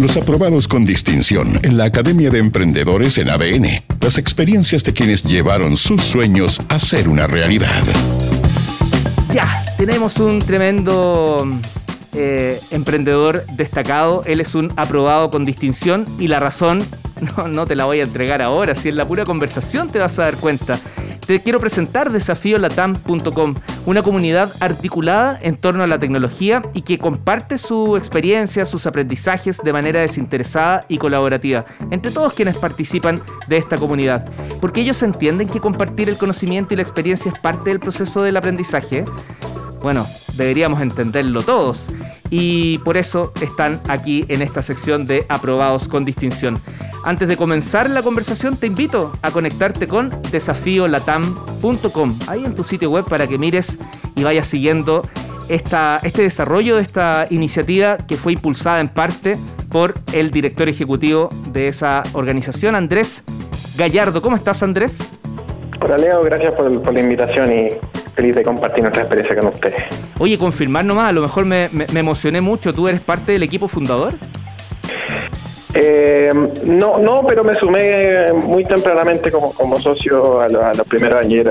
Los aprobados con distinción en la Academia de Emprendedores en ABN. Las experiencias de quienes llevaron sus sueños a ser una realidad. Ya, tenemos un tremendo eh, emprendedor destacado. Él es un aprobado con distinción y la razón no, no te la voy a entregar ahora. Si en la pura conversación te vas a dar cuenta. Te quiero presentar desafiolatam.com, una comunidad articulada en torno a la tecnología y que comparte su experiencia, sus aprendizajes de manera desinteresada y colaborativa entre todos quienes participan de esta comunidad. Porque ellos entienden que compartir el conocimiento y la experiencia es parte del proceso del aprendizaje. Bueno, deberíamos entenderlo todos y por eso están aquí en esta sección de aprobados con distinción. Antes de comenzar la conversación, te invito a conectarte con desafiolatam.com, ahí en tu sitio web para que mires y vayas siguiendo esta, este desarrollo de esta iniciativa que fue impulsada en parte por el director ejecutivo de esa organización, Andrés Gallardo. ¿Cómo estás, Andrés? Hola, Leo, gracias por, por la invitación y feliz de compartir nuestra experiencia con ustedes. Oye, confirmar nomás, a lo mejor me, me, me emocioné mucho. ¿Tú eres parte del equipo fundador? Eh, no, no, pero me sumé muy tempranamente como, socio a, lo- a los primeros años,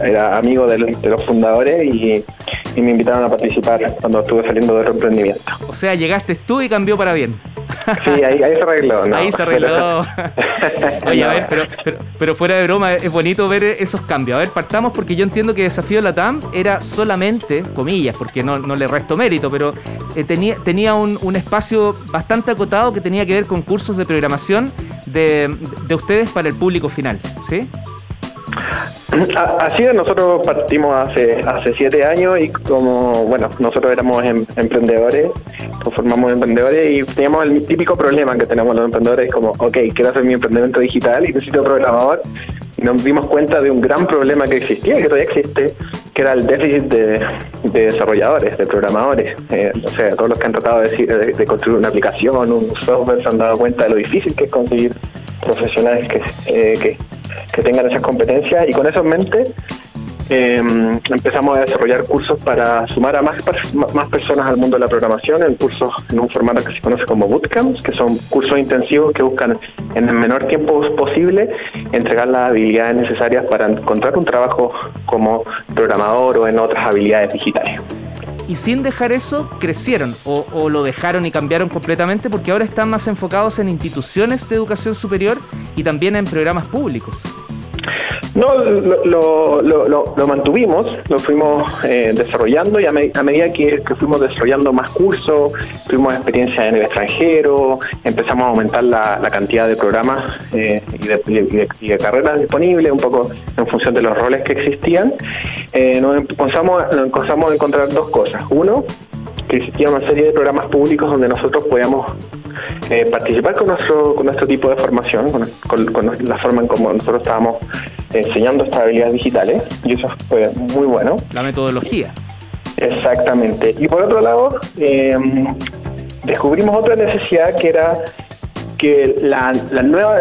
era, amigo del- de, los fundadores y, me invitaron a participar cuando estuve saliendo del emprendimiento. O sea, llegaste tú y cambió para bien. Sí, ahí, ahí se arregló. ¿no? Ahí se arregló. Oye, a ver, pero, pero, pero fuera de broma, es bonito ver esos cambios. A ver, partamos porque yo entiendo que Desafío Latam era solamente, comillas, porque no, no le resto mérito, pero eh, tenía, tenía un, un espacio bastante acotado que tenía que ver con cursos de programación de, de ustedes para el público final, ¿sí? Así es, nosotros partimos hace hace siete años y como, bueno, nosotros éramos em- emprendedores, formamos emprendedores y teníamos el típico problema que tenemos los emprendedores, como, ok, quiero hacer mi emprendimiento digital y necesito programador. Y nos dimos cuenta de un gran problema que existía, que todavía existe, que era el déficit de, de desarrolladores, de programadores. Eh, o sea, todos los que han tratado de, de- de construir una aplicación, un software, se han dado cuenta de lo difícil que es conseguir profesionales que, eh, que, que tengan esas competencias y con eso en mente eh, empezamos a desarrollar cursos para sumar a más, más personas al mundo de la programación en cursos en un formato que se conoce como bootcamps, que son cursos intensivos que buscan en el menor tiempo posible entregar las habilidades necesarias para encontrar un trabajo como programador o en otras habilidades digitales. Y sin dejar eso, crecieron o, lo dejaron y cambiaron completamente porque ahora están más enfocados en instituciones de educación superior y también en programas públicos. No, lo, lo, lo, lo- mantuvimos, lo fuimos eh, desarrollando y a, me- a medida que, fuimos desarrollando más cursos, tuvimos experiencia en el extranjero, empezamos a aumentar la, la cantidad de programas eh, y, de, carreras disponibles, un poco en función de los roles que existían, eh, nos empezamos, nos empezamos a encontrar dos cosas. Uno, que existía una serie de programas públicos donde nosotros podíamos eh, participar con nuestro con nuestro tipo de formación, con, con- con la forma en cómo nosotros estábamos enseñando estas habilidades digitales, y eso fue muy bueno. La metodología. Exactamente. Y por otro lado, eh, descubrimos otra necesidad que era que la, la nueva,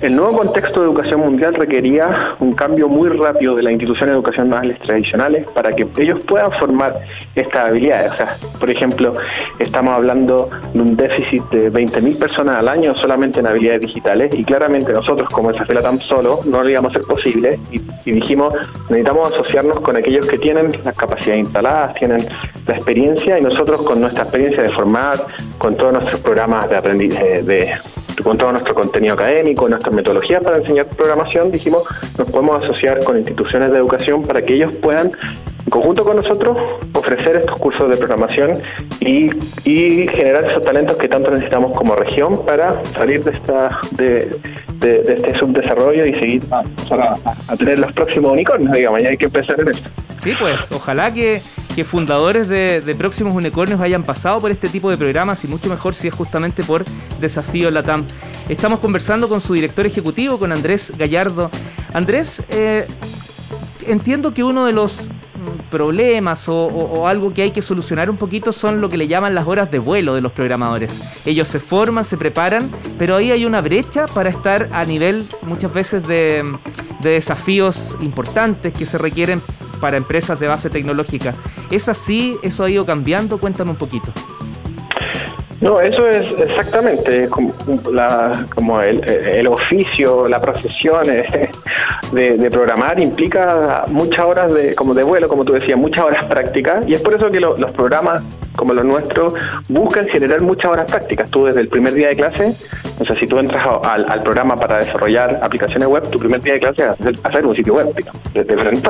el nuevo contexto de educación mundial requería un cambio muy rápido de las instituciones educacionales tradicionales para que ellos puedan formar estas habilidades. O sea, por ejemplo, estamos hablando de un déficit de 20.000 personas al año solamente en habilidades digitales y claramente nosotros como Desafío Latam solo no lo íbamos a ser posible y, y dijimos necesitamos asociarnos con aquellos que tienen las capacidades instaladas, tienen la experiencia y nosotros con nuestra experiencia de formar, con todos nuestros programas de aprendizaje, de, con todo nuestro contenido académico, nuestras metodologías para enseñar programación, dijimos, nos podemos asociar con instituciones de educación para que ellos puedan, en conjunto con nosotros, ofrecer estos cursos de programación y, generar esos talentos que tanto necesitamos como región para salir de esta de, este subdesarrollo y seguir a tener los próximos unicornios, digamos, y hay que empezar en esto. Sí, pues ojalá que, que fundadores de, próximos unicornios hayan pasado por este tipo de programas y mucho mejor si es justamente por Desafío Latam. Estamos conversando con su director ejecutivo, con Andrés Gallardo. Andrés, eh, entiendo que uno de los mm, problemas o, o- o algo que hay que solucionar un poquito son lo que le llaman las horas de vuelo de los programadores. Ellos se forman, se preparan, pero ahí hay una brecha para estar a nivel muchas veces de, de desafíos importantes que se requieren para empresas de base tecnológica. ¿Es así? ¿Eso ha ido cambiando? Cuéntame un poquito. No, eso es exactamente como, la, como el, oficio, la profesión de, programar implica muchas horas de, como de vuelo, como tú decías, muchas horas prácticas y es por eso que los programas como los nuestros buscan generar muchas horas prácticas. Tú desde el primer día de clase, o sea, si tú entras al, programa para desarrollar aplicaciones web, tu primer día de clase es hacer, un sitio web, desde el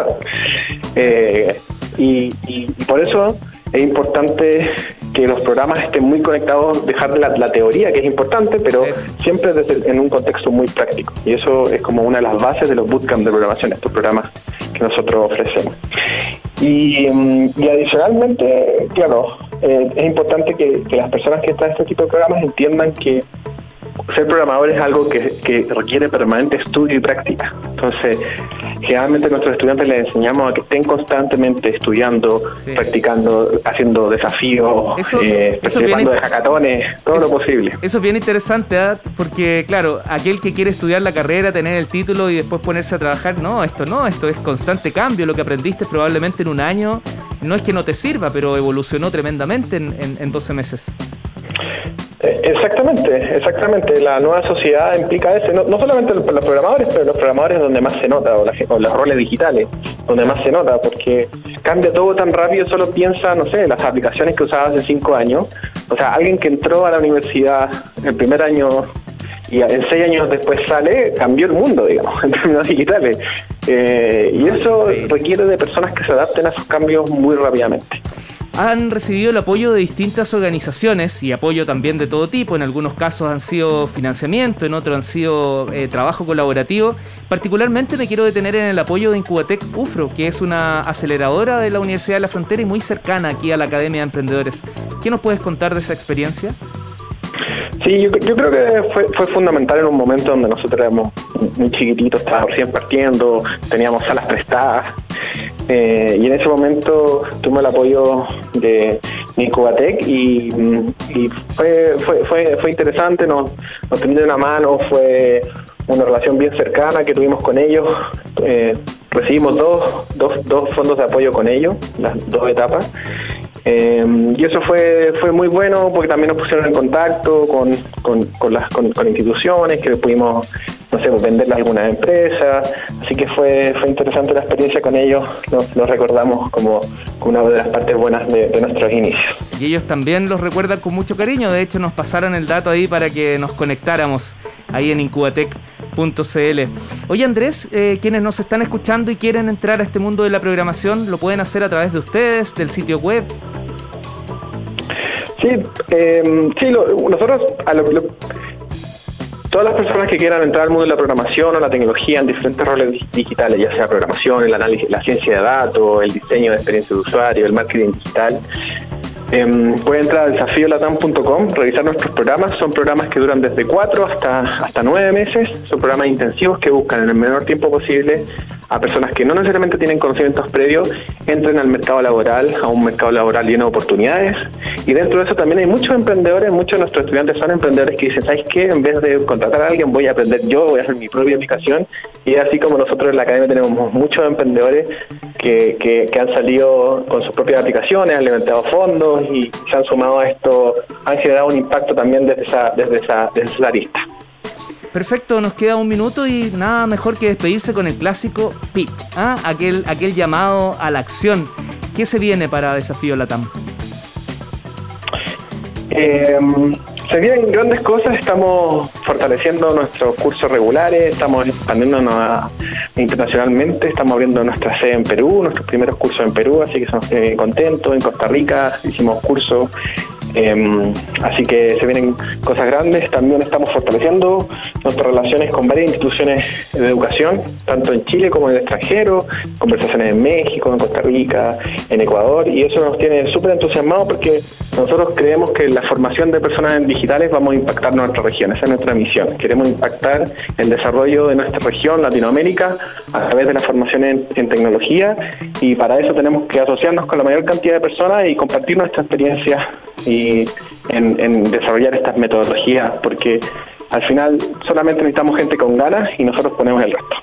eh, y por eso es importante que los programas estén muy conectados, dejar la, la teoría, que es importante, pero siempre desde, en un contexto muy práctico. Y eso es como una de las bases de los bootcamps de programación, estos programas que nosotros ofrecemos. Y, mm, adicionalmente, claro, eh, es importante que, que las personas que están en este tipo de programas entiendan que ser programador es algo que, requiere permanente estudio y práctica. Entonces, generalmente a nuestros estudiantes les enseñamos a que estén constantemente estudiando, practicando, haciendo desafíos, eh, participando de hackatones, todo lo posible. Eso es bien interesante, ¿ah? porque claro, aquel que quiere estudiar la carrera, tener el título y después ponerse a trabajar, no, esto no, esto es constante cambio. Lo que aprendiste probablemente en un año no es que no te sirva, pero evolucionó tremendamente en, en, en 12 meses. Eh, exactamente, exactamente. La nueva sociedad implica eso, no, solamente los, programadores, pero los programadores donde más se nota, o, los roles digitales, donde más se nota, porque cambia todo tan rápido, solo piensa, no sé, las aplicaciones que usaba hace cinco años. O sea, alguien que entró a la universidad el primer año y en seis años después sale, cambió el mundo, digamos, en términos digitales. Eh, y eso requiere de personas que se adapten a esos cambios muy rápidamente han recibido el apoyo de distintas organizaciones y apoyo también de todo tipo. En algunos casos han sido financiamiento, en otros han sido eh, trabajo colaborativo. Particularmente me quiero detener en el apoyo de Incubatec UFRO, que es una aceleradora de la Universidad de la Frontera y muy cercana aquí a la Academia de Emprendedores. ¿Qué nos puedes contar de esa experiencia? Sí, yo, creo que fue, fue, fundamental en un momento donde nosotros éramos muy chiquititos, estábamos recién partiendo, teníamos salas prestadas eh, y en ese momento tuve el apoyo de Incubatec y, fue, fue, fue, fue, interesante, nos, nos de una mano, fue una relación bien cercana que tuvimos con ellos. Eh, recibimos dos, dos, dos fondos de apoyo con ellos, las dos etapas. Eh, y eso fue fue muy bueno porque también nos pusieron en contacto con, con, con las con, instituciones que pudimos no sé, venderle a algunas empresas. Así que fue, fue interesante la experiencia con ellos, lo, recordamos como una de las partes buenas de, nuestros inicios. Y ellos también los recuerdan con mucho cariño, de hecho nos pasaron el dato ahí para que nos conectáramos ahí en incubatec.cl. Oye Andrés, eh, quienes nos están escuchando y quieren entrar a este mundo de la programación, lo pueden hacer a través de ustedes, del sitio web. Sí, eh, sí nosotros a lo, Todas las personas que quieran entrar al mundo de la programación o la tecnología en diferentes roles digitales, ya sea programación, el análisis, la ciencia de datos, el diseño de experiencia de usuario, el marketing digital, eh, pueden entrar a desafiolatam.com, revisar nuestros programas. Son programas que duran desde cuatro hasta, hasta nueve meses. Son programas intensivos que buscan en el menor tiempo posible a personas que no necesariamente tienen conocimientos previos, entren al mercado laboral, a un mercado laboral lleno de oportunidades. Y dentro de eso también hay muchos emprendedores, muchos de nuestros estudiantes son emprendedores que dicen, ¿sabes qué? En vez de contratar a alguien, voy a aprender yo, voy a hacer mi propia aplicación. Y así como nosotros en la academia tenemos muchos emprendedores que, que, han salido con sus propias aplicaciones, han levantado fondos y se han sumado a esto, han generado un impacto también desde esa, desde esa, desde esa lista. Perfecto, nos queda un minuto y nada mejor que despedirse con el clásico pitch, ¿ah? aquel, aquel llamado a la acción. ¿Qué se viene para Desafío Latam? Eh, se vienen grandes cosas, estamos fortaleciendo nuestros cursos regulares, estamos expandiéndonos internacionalmente, estamos abriendo nuestra sede en Perú, nuestros primeros cursos en Perú, así que estamos eh, contentos. En Costa Rica hicimos cursos Em, así que se vienen cosas grandes. También estamos fortaleciendo nuestras relaciones con varias instituciones de educación, tanto en Chile como en el extranjero, conversaciones en México, en Costa Rica, en Ecuador, y eso nos tiene súper entusiasmados porque nosotros creemos que la formación de personas digitales vamos a impactar nuestra región, esa es nuestra misión. Queremos impactar el desarrollo de nuestra región, Latinoamérica, a través de la formación en, en tecnología, y para eso tenemos que asociarnos con la mayor cantidad de personas y compartir nuestra experiencia y en, desarrollar estas metodologías, porque al final solamente necesitamos gente con ganas y nosotros ponemos el resto.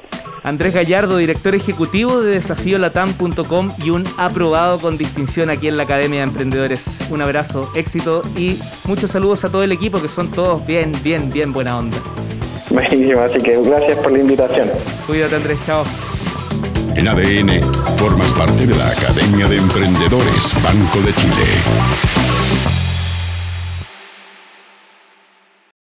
Andrés Gallardo, director ejecutivo de desafíolatam.com y un aprobado con distinción aquí en la Academia de Emprendedores. Un abrazo, éxito y muchos saludos a todo el equipo que son todos bien, bien, bien buena onda. Buenísimo, así que gracias por la invitación. Cuídate Andrés, chao. En ADN, formas parte de la Academia de Emprendedores Banco de Chile.